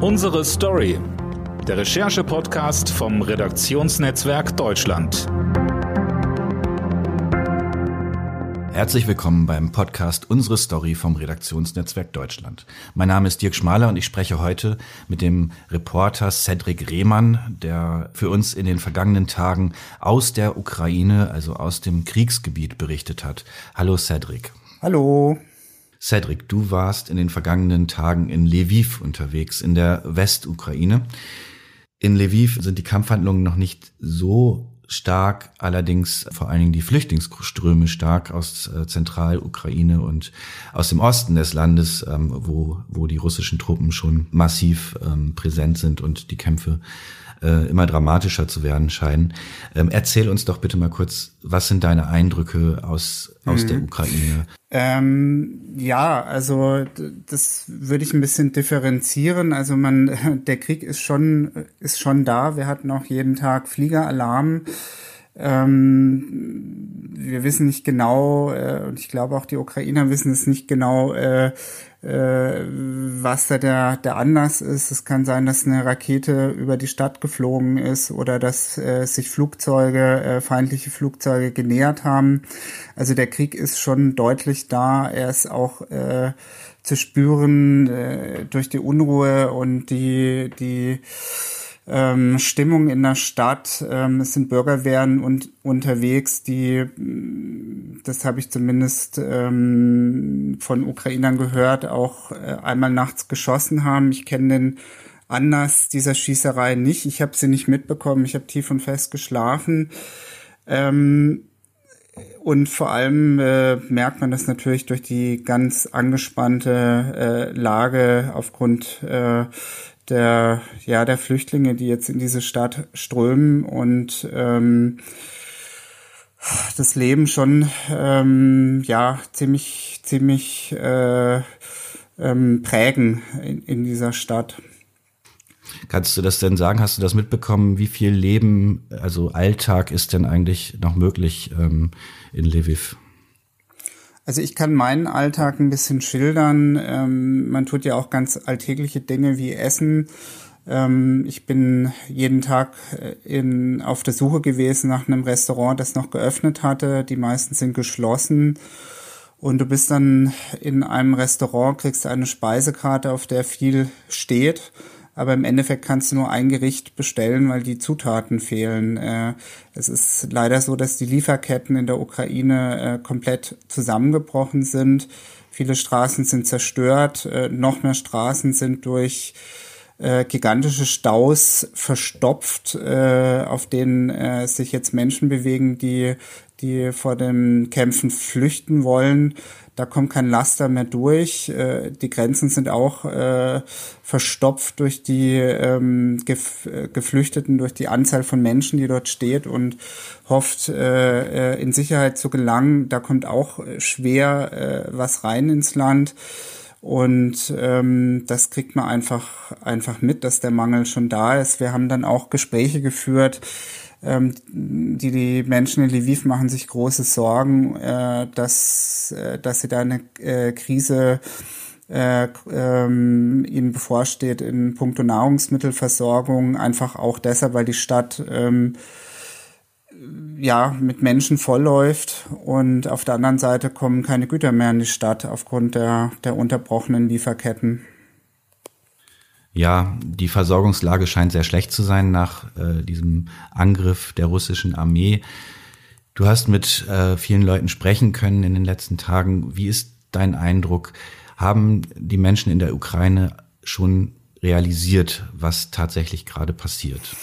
Unsere Story. Der Recherche-Podcast vom Redaktionsnetzwerk Deutschland. Herzlich willkommen beim Podcast Unsere Story vom Redaktionsnetzwerk Deutschland. Mein Name ist Dirk Schmaler und ich spreche heute mit dem Reporter Cedric Rehmann, der für uns in den vergangenen Tagen aus der Ukraine, also aus dem Kriegsgebiet berichtet hat. Hallo Cedric. Hallo. Cedric, du warst in den vergangenen Tagen in Lviv unterwegs, in der Westukraine. In Lviv sind die Kampfhandlungen noch nicht so stark, allerdings vor allen Dingen die Flüchtlingsströme stark aus äh, Zentralukraine und aus dem Osten des Landes, ähm, wo, wo die russischen Truppen schon massiv ähm, präsent sind und die Kämpfe äh, immer dramatischer zu werden scheinen. Ähm, erzähl uns doch bitte mal kurz, was sind deine Eindrücke aus, aus mhm. der Ukraine? Ähm, ja, also das würde ich ein bisschen differenzieren. Also man, der Krieg ist schon, ist schon da. Wir hatten auch jeden Tag Fliegeralarm. Ähm, wir wissen nicht genau, äh, und ich glaube auch die Ukrainer wissen es nicht genau, äh, äh, was da der, der Anlass ist. Es kann sein, dass eine Rakete über die Stadt geflogen ist oder dass äh, sich Flugzeuge, äh, feindliche Flugzeuge genähert haben. Also der Krieg ist schon deutlich da. Er ist auch äh, zu spüren äh, durch die Unruhe und die, die ähm, Stimmung in der Stadt. Ähm, es sind Bürgerwehren und, unterwegs, die, mm, das habe ich zumindest ähm, von Ukrainern gehört, auch äh, einmal nachts geschossen haben. Ich kenne den Anlass dieser Schießerei nicht. Ich habe sie nicht mitbekommen. Ich habe tief und fest geschlafen. Ähm, und vor allem äh, merkt man das natürlich durch die ganz angespannte äh, Lage aufgrund äh, der, ja, der Flüchtlinge, die jetzt in diese Stadt strömen und ähm, das Leben schon ähm, ja ziemlich ziemlich äh, ähm, prägen in, in dieser Stadt. Kannst du das denn sagen? Hast du das mitbekommen? Wie viel Leben, also Alltag ist denn eigentlich noch möglich ähm, in Lviv? Also ich kann meinen Alltag ein bisschen schildern. Ähm, man tut ja auch ganz alltägliche Dinge wie Essen. Ähm, ich bin jeden Tag äh, in, auf der Suche gewesen nach einem Restaurant, das noch geöffnet hatte. Die meisten sind geschlossen. Und du bist dann in einem Restaurant, kriegst eine Speisekarte, auf der viel steht aber im Endeffekt kannst du nur ein Gericht bestellen, weil die Zutaten fehlen. Äh, es ist leider so, dass die Lieferketten in der Ukraine äh, komplett zusammengebrochen sind. Viele Straßen sind zerstört, äh, noch mehr Straßen sind durch gigantische Staus verstopft, auf denen sich jetzt Menschen bewegen, die die vor den Kämpfen flüchten wollen. Da kommt kein Laster mehr durch. Äh, die Grenzen sind auch äh, verstopft durch die ähm, äh, Geflüchteten, durch die Anzahl von Menschen, die dort steht und hofft, in Sicherheit zu gelangen. Da kommt auch schwer was rein ins Land. Und ähm, das kriegt man einfach, einfach mit, dass der Mangel schon da ist. Wir haben dann auch Gespräche geführt ähm, die, die Menschen in Lviv machen sich große Sorgen, äh, dass, äh, dass sie da eine äh, Krise äh, ähm, ihnen bevorsteht in puncto Nahrungsmittelversorgung, einfach auch deshalb, weil die Stadt ähm, ja mit Menschen vollläuft und auf der anderen Seite kommen keine Güter mehr in die Stadt aufgrund der, der unterbrochenen Lieferketten. Ja, die Versorgungslage scheint sehr schlecht zu sein nach äh, diesem Angriff der russischen Armee. Du hast mit äh, vielen Leuten sprechen können in den letzten Tagen. Wie ist dein Eindruck? Haben die Menschen in der Ukraine schon realisiert, was tatsächlich gerade passiert?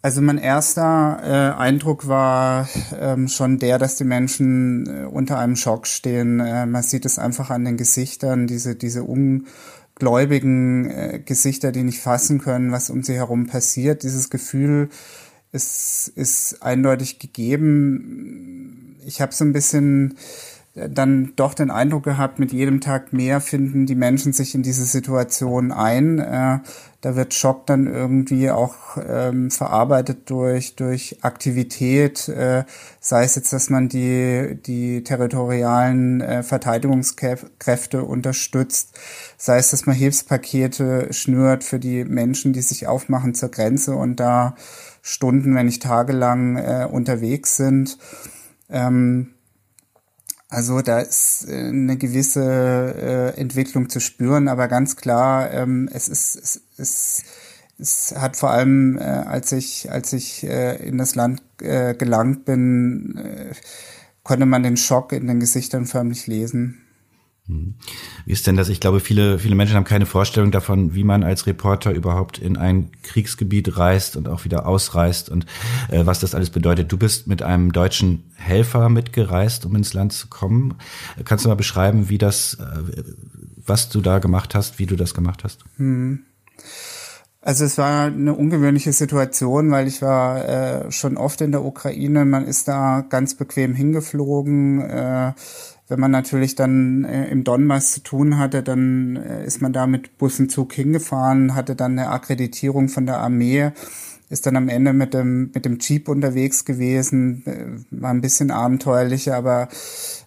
Also mein erster äh, Eindruck war ähm, schon der, dass die Menschen äh, unter einem Schock stehen. Äh, man sieht es einfach an den Gesichtern, diese, diese um gläubigen äh, Gesichter, die nicht fassen können, was um sie herum passiert. Dieses Gefühl ist, ist eindeutig gegeben. Ich habe so ein bisschen dann doch den Eindruck gehabt, mit jedem Tag mehr finden die Menschen sich in diese Situation ein. Äh, da wird Schock dann irgendwie auch ähm, verarbeitet durch, durch Aktivität, äh, sei es jetzt, dass man die, die territorialen äh, Verteidigungskräfte unterstützt, sei es, dass man Hilfspakete schnürt für die Menschen, die sich aufmachen zur Grenze und da Stunden, wenn nicht tagelang äh, unterwegs sind. Ähm, also da ist äh, eine gewisse äh, Entwicklung zu spüren, aber ganz klar, ähm, es ist es, es, es hat vor allem, äh, als ich als ich äh, in das Land äh, gelangt bin, äh, konnte man den Schock in den Gesichtern förmlich lesen. Hm. Wie ist denn das? Ich glaube, viele, viele Menschen haben keine Vorstellung davon, wie man als Reporter überhaupt in ein Kriegsgebiet reist und auch wieder ausreist und äh, was das alles bedeutet. Du bist mit einem deutschen Helfer mitgereist, um ins Land zu kommen. Kannst du mal beschreiben, wie das, äh, was du da gemacht hast, wie du das gemacht hast? Hm. Also es war eine ungewöhnliche Situation, weil ich war äh, schon oft in der Ukraine. Man ist da ganz bequem hingeflogen. Äh, wenn man natürlich dann äh, im Donbass zu tun hatte, dann äh, ist man da mit Bussenzug hingefahren, hatte dann eine Akkreditierung von der Armee, ist dann am Ende mit dem, mit dem Jeep unterwegs gewesen, äh, war ein bisschen abenteuerlicher, aber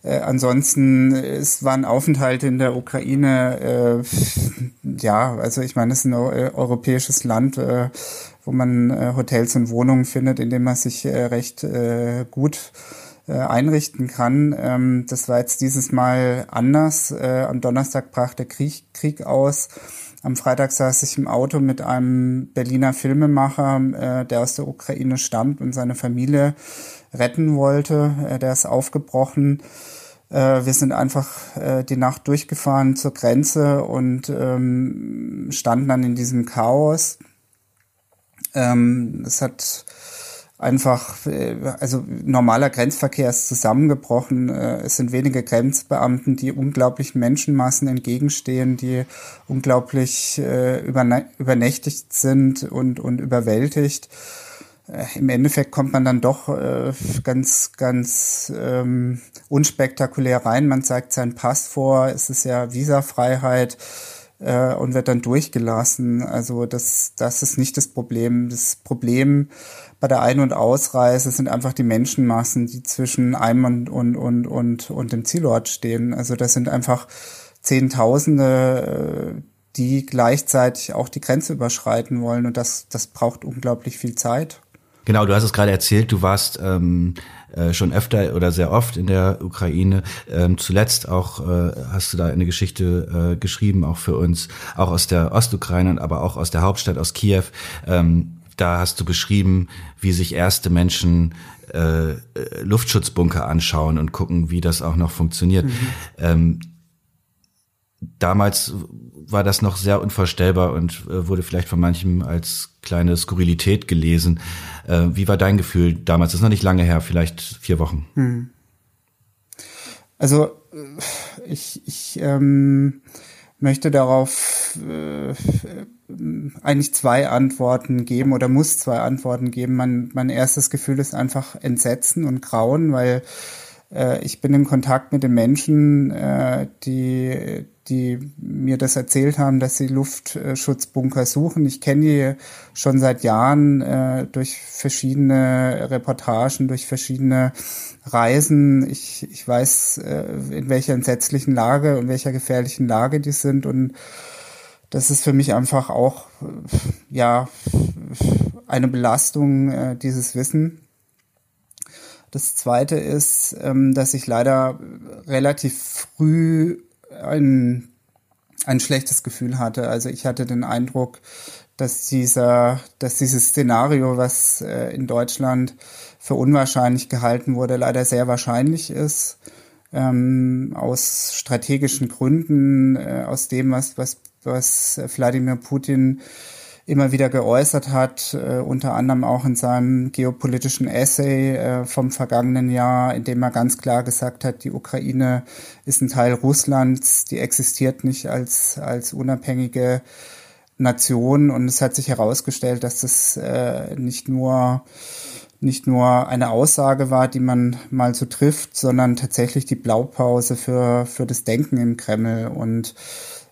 äh, ansonsten es war ein Aufenthalt in der Ukraine, äh, ja, also ich meine, es ist ein äh, europäisches Land, äh, wo man äh, Hotels und Wohnungen findet, in dem man sich äh, recht äh, gut äh, einrichten kann. Ähm, das war jetzt dieses Mal anders. Äh, am Donnerstag brach der Krieg, Krieg aus. Am Freitag saß ich im Auto mit einem Berliner Filmemacher, äh, der aus der Ukraine stammt und seine Familie retten wollte. Äh, der ist aufgebrochen. Äh, wir sind einfach äh, die Nacht durchgefahren zur Grenze und ähm, standen dann in diesem Chaos. Ähm, es hat einfach, äh, also normaler Grenzverkehr ist zusammengebrochen. Äh, es sind wenige Grenzbeamten, die unglaublichen Menschenmassen entgegenstehen, die unglaublich äh, übernächtigt sind und, und überwältigt. Im Endeffekt kommt man dann doch ganz, ganz ähm, unspektakulär rein. Man zeigt seinen Pass vor. Es ist ja Visafreiheit äh, und wird dann durchgelassen. Also das, das ist nicht das Problem. Das Problem bei der Ein- und Ausreise sind einfach die Menschenmassen, die zwischen einem und, und, und, und, und dem Zielort stehen. Also das sind einfach Zehntausende, äh, die gleichzeitig auch die Grenze überschreiten wollen. Und das, das braucht unglaublich viel Zeit. Genau, du hast es gerade erzählt, du warst ähm, äh, schon öfter oder sehr oft in der Ukraine. Ähm, zuletzt auch äh, hast du da eine Geschichte äh, geschrieben, auch für uns, auch aus der Ostukraine, aber auch aus der Hauptstadt, aus Kiew. Ähm, da hast du beschrieben, wie sich erste Menschen äh, äh, Luftschutzbunker anschauen und gucken, wie das auch noch funktioniert. Mhm. Ähm, damals war das noch sehr unvorstellbar und äh, wurde vielleicht von manchem als kleine Skurrilität gelesen. Äh, wie war dein Gefühl damals? Das ist noch nicht lange her, vielleicht vier Wochen. Mhm. Also äh, ich, ich ähm, möchte darauf äh, eigentlich zwei Antworten geben oder muss zwei Antworten geben. Mein, mein erstes Gefühl ist einfach Entsetzen und Grauen, weil ich bin in Kontakt mit den Menschen, äh, die, die mir das erzählt haben, dass sie Luftschutzbunker suchen. Ich kenne die schon seit Jahren äh, durch verschiedene Reportagen, durch verschiedene Reisen. Ich, ich weiß, äh, in welcher entsetzlichen Lage und welcher gefährlichen Lage die sind und das ist für mich einfach auch ja eine Belastung äh, dieses Wissen. Das zweite ist, ähm, dass ich leider relativ früh ein, ein schlechtes Gefühl hatte. Also ich hatte den Eindruck, dass dieser, dass dieses Szenario, was äh, in Deutschland für unwahrscheinlich gehalten wurde, leider sehr wahrscheinlich ist. Ähm, aus strategischen Gründen, äh, aus dem, was, was, was Wladimir Putin immer wieder geäußert hat, äh, unter anderem auch in seinem geopolitischen Essay äh, vom vergangenen Jahr, in dem er ganz klar gesagt hat, die Ukraine ist ein Teil Russlands, die existiert nicht als, als unabhängige Nation. Und es hat sich herausgestellt, dass das äh, nicht nur nicht nur eine Aussage war, die man mal so trifft, sondern tatsächlich die Blaupause für, für das Denken im Kreml. Und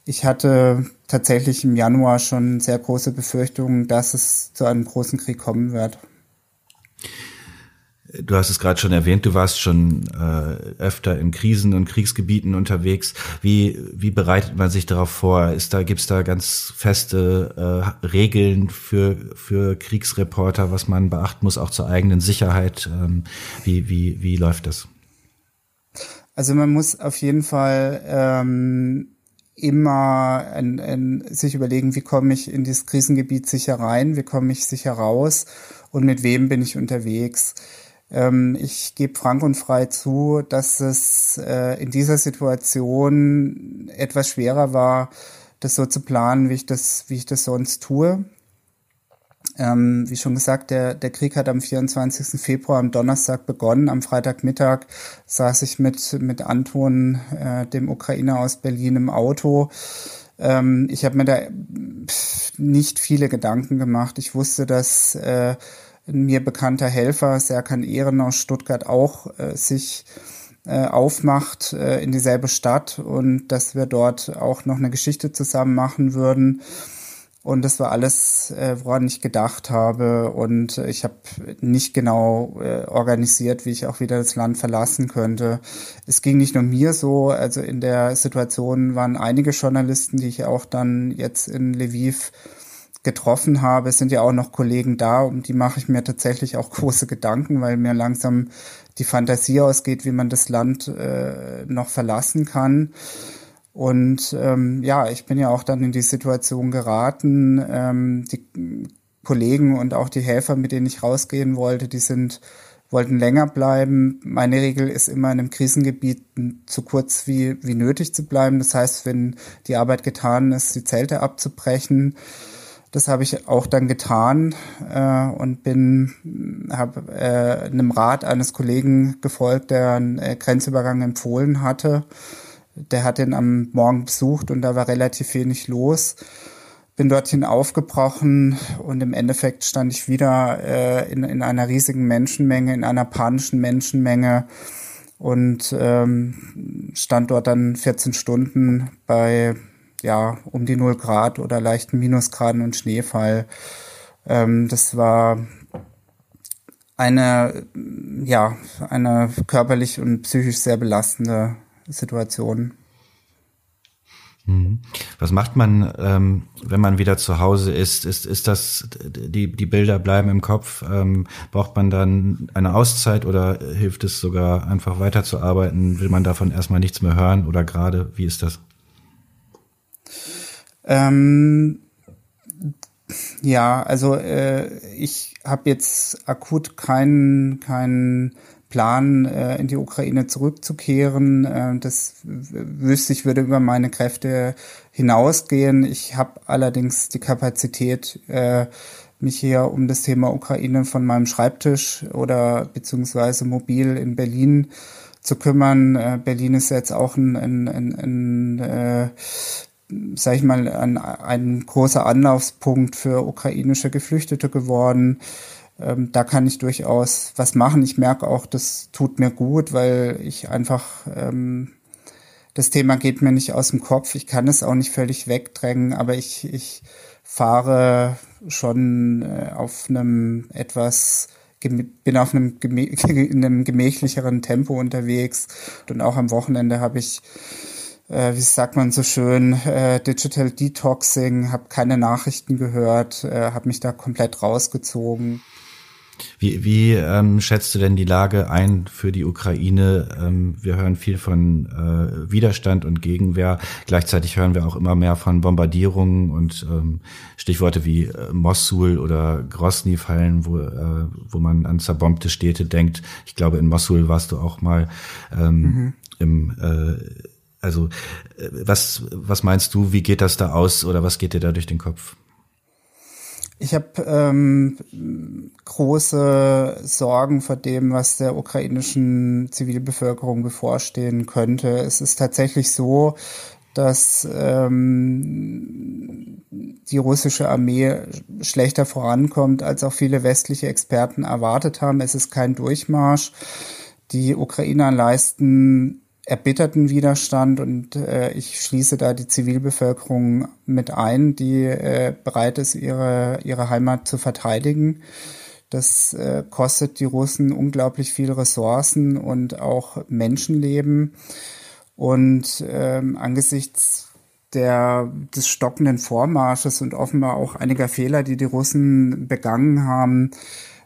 ich hatte tatsächlich im Januar schon sehr große Befürchtungen, dass es zu einem großen Krieg kommen wird. Du hast es gerade schon erwähnt, du warst schon äh, öfter in Krisen und Kriegsgebieten unterwegs. Wie, wie bereitet man sich darauf vor? Ist da, gibt's da ganz feste äh, Regeln für, für Kriegsreporter, was man beachten muss, auch zur eigenen Sicherheit? Ähm, wie, wie, wie läuft das? Also man muss auf jeden Fall ähm, immer ein, ein, sich überlegen, wie komme ich in dieses Krisengebiet sicher rein, wie komme ich sicher raus und mit wem bin ich unterwegs. Ähm, ich gebe frank und frei zu, dass es äh, in dieser Situation etwas schwerer war, das so zu planen, wie ich das, wie ich das sonst tue. Ähm, wie schon gesagt, der, der Krieg hat am 24. Februar am Donnerstag begonnen. Am Freitagmittag saß ich mit, mit Anton, äh, dem Ukrainer aus Berlin, im Auto. Ähm, ich habe mir da nicht viele Gedanken gemacht. Ich wusste, dass äh, mir bekannter Helfer, Serkan Ehren aus Stuttgart, auch äh, sich äh, aufmacht äh, in dieselbe Stadt und dass wir dort auch noch eine Geschichte zusammen machen würden. Und das war alles, äh, woran ich gedacht habe. Und ich habe nicht genau äh, organisiert, wie ich auch wieder das Land verlassen könnte. Es ging nicht nur mir so. Also in der Situation waren einige Journalisten, die ich auch dann jetzt in Lviv getroffen habe. Es sind ja auch noch Kollegen da, um die mache ich mir tatsächlich auch große Gedanken, weil mir langsam die Fantasie ausgeht, wie man das Land äh, noch verlassen kann. Und ähm, ja, ich bin ja auch dann in die Situation geraten, ähm, die Kollegen und auch die Helfer, mit denen ich rausgehen wollte, die sind wollten länger bleiben. Meine Regel ist immer in einem Krisengebiet so kurz wie, wie nötig zu bleiben. Das heißt, wenn die Arbeit getan ist, die Zelte abzubrechen. Das habe ich auch dann getan äh, und bin habe äh, einem Rat eines Kollegen gefolgt, der einen äh, Grenzübergang empfohlen hatte der hat ihn am Morgen besucht und da war relativ wenig los. Bin dorthin aufgebrochen und im Endeffekt stand ich wieder äh, in, in einer riesigen Menschenmenge, in einer panischen Menschenmenge und ähm, stand dort dann 14 Stunden bei ja um die 0 Grad oder leichten Minusgraden und Schneefall. Ähm, das war eine ja eine körperlich und psychisch sehr belastende Situationen. Mhm. Was macht man, ähm, wenn man wieder zu Hause ist? Ist, ist das, die, die Bilder bleiben im Kopf? Ähm, braucht man dann eine Auszeit oder hilft es sogar einfach weiterzuarbeiten? Will man davon erstmal nichts mehr hören oder gerade? Wie ist das? Ähm, ja, also äh, ich habe jetzt akut keinen keinen Plan, äh, in die Ukraine zurückzukehren. Äh, das wüsste ich, würde über meine Kräfte hinausgehen. Ich habe allerdings die Kapazität, äh, mich hier um das Thema Ukraine von meinem Schreibtisch oder beziehungsweise mobil in Berlin zu kümmern. Äh, Berlin ist jetzt auch ein, ein, ein, ein äh, sag ich mal, ein, ein großer Anlaufspunkt für ukrainische Geflüchtete geworden ähm, da kann ich durchaus was machen. Ich merke auch, das tut mir gut, weil ich einfach, ähm, das Thema geht mir nicht aus dem Kopf. Ich kann es auch nicht völlig wegdrängen, aber ich, ich fahre schon äh, auf einem etwas bin auf einem, in einem gemächlicheren Tempo unterwegs und auch am Wochenende habe ich äh, wie sagt man so schön, äh, Digital Detoxing, habe keine Nachrichten gehört, äh, habe mich da komplett rausgezogen. Wie, wie ähm, schätzt du denn die Lage ein für die Ukraine? Ähm, wir hören viel von äh, Widerstand und Gegenwehr. Gleichzeitig hören wir auch immer mehr von Bombardierungen und ähm, Stichworte wie äh, Mossul oder Grosny fallen, wo, äh, wo man an zerbombte Städte denkt. Ich glaube, in Mossul warst du auch mal ähm, mhm. im äh, also äh, was, was meinst du, wie geht das da aus oder was geht dir da durch den Kopf? Ich habe ähm, große Sorgen vor dem, was der ukrainischen Zivilbevölkerung bevorstehen könnte. Es ist tatsächlich so, dass ähm, die russische Armee schlechter vorankommt, als auch viele westliche Experten erwartet haben. Es ist kein Durchmarsch. Die Ukrainer leisten erbitterten Widerstand und äh, ich schließe da die Zivilbevölkerung mit ein, die äh, bereit ist, ihre, ihre Heimat zu verteidigen. Das äh, kostet die Russen unglaublich viel Ressourcen und auch Menschenleben. Und ähm, angesichts der, des stockenden Vormarsches und offenbar auch einiger Fehler, die die Russen begangen haben,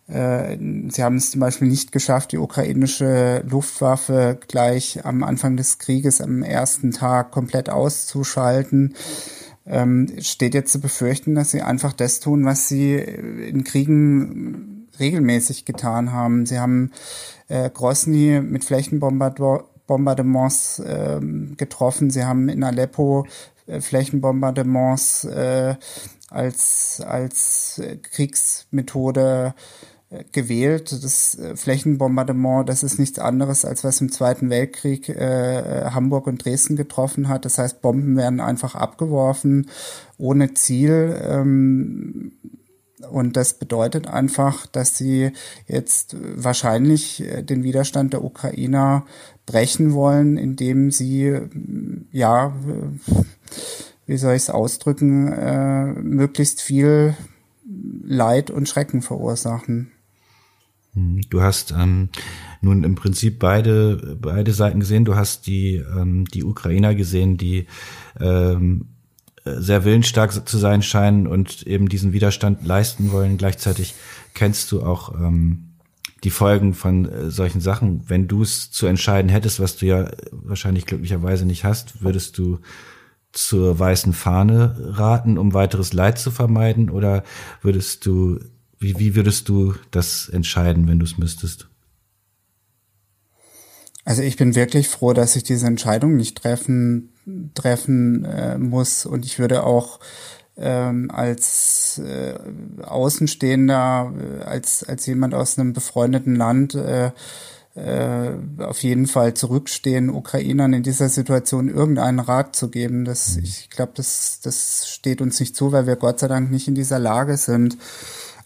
Sie haben es zum Beispiel nicht geschafft, die ukrainische Luftwaffe gleich am Anfang des Krieges am ersten Tag komplett auszuschalten. Ähm, steht jetzt zu befürchten, dass sie einfach das tun, was sie in Kriegen regelmäßig getan haben. Sie haben äh, Grosny mit Flächenbombardements äh, getroffen. Sie haben in Aleppo äh, Flächenbombardements äh, als, als Kriegsmethode gewählt. Das äh, Flächenbombardement, das ist nichts anderes, als was im Zweiten Weltkrieg äh, Hamburg und Dresden getroffen hat. Das heißt, Bomben werden einfach abgeworfen ohne Ziel. Ähm, und das bedeutet einfach, dass sie jetzt wahrscheinlich äh, den Widerstand der Ukrainer brechen wollen, indem sie, ja, wie soll ich es ausdrücken, äh, möglichst viel Leid und Schrecken verursachen. Hm, du hast ähm, nun im Prinzip beide beide Seiten gesehen. Du hast die ähm, die Ukrainer gesehen, die ähm, sehr willensstark zu sein scheinen und eben diesen Widerstand leisten wollen. Gleichzeitig kennst du auch ähm, die Folgen von äh, solchen Sachen. Wenn du es zu entscheiden hättest, was du ja wahrscheinlich glücklicherweise nicht hast, würdest du zur weißen Fahne raten, um weiteres Leid zu vermeiden? Oder würdest du wie, wie würdest du das entscheiden, wenn du es müsstest? Also ich bin wirklich froh, dass ich diese Entscheidung nicht treffen, treffen äh, muss. Und ich würde auch ähm, als äh, Außenstehender, äh, als, als jemand aus einem befreundeten Land äh, äh, auf jeden Fall zurückstehen, Ukrainern in dieser Situation irgendeinen Rat zu geben. Das, mhm. ich glaube, das, das steht uns nicht zu, weil wir Gott sei Dank nicht in dieser Lage sind.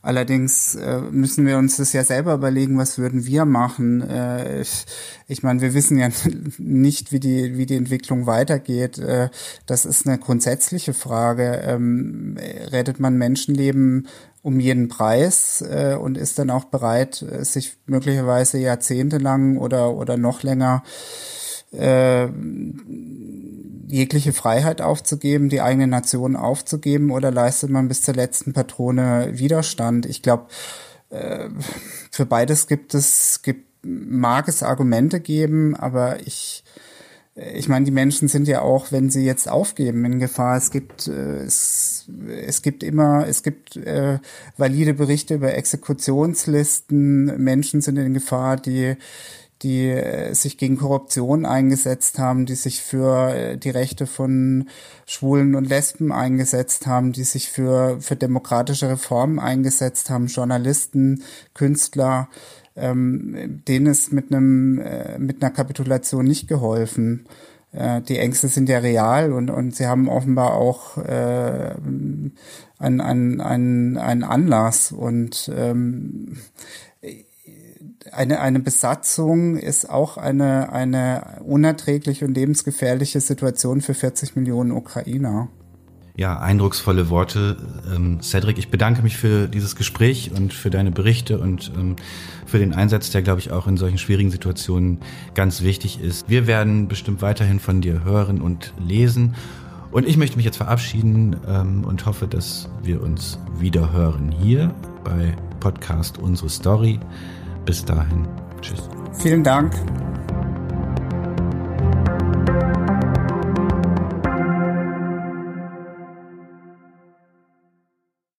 Allerdings äh, müssen wir uns das ja selber überlegen, was würden wir machen. Äh, ich, ich meine, wir wissen ja nicht, wie die, wie die Entwicklung weitergeht. Äh, das ist eine grundsätzliche Frage. Ähm, rettet man Menschenleben um jeden Preis äh, und ist dann auch bereit, sich möglicherweise jahrzehntelang oder, oder noch länger äh, jegliche Freiheit aufzugeben, die eigene Nation aufzugeben oder leistet man bis zur letzten Patrone Widerstand? Ich glaube, äh, für beides gibt es, gibt, mag es Argumente geben, aber ich, ich meine, die Menschen sind ja auch, wenn sie jetzt aufgeben, in Gefahr. Es gibt, äh, es, es gibt immer, es gibt äh, valide Berichte über Exekutionslisten. Menschen sind in Gefahr, die die äh, sich gegen Korruption eingesetzt haben, die sich für äh, die Rechte von Schwulen und Lesben eingesetzt haben, die sich für, für demokratische Reformen eingesetzt haben, Journalisten, Künstler, ähm, denen ist mit einem, äh, mit einer Kapitulation nicht geholfen. Äh, die Ängste sind ja real und, und sie haben offenbar auch äh, einen, einen, einen, Anlass und ähm, eine, eine Besatzung ist auch eine, eine unerträgliche und lebensgefährliche Situation für 40 Millionen Ukrainer. Ja, eindrucksvolle Worte. Ähm, Cedric, ich bedanke mich für dieses Gespräch und für deine Berichte und ähm, für den Einsatz, der, glaube ich, auch in solchen schwierigen Situationen ganz wichtig ist. Wir werden bestimmt weiterhin von dir hören und lesen. Und ich möchte mich jetzt verabschieden ähm, und hoffe, dass wir uns wieder hören hier bei Podcast Unsere Story. Bis dahin. Tschüss. Vielen Dank.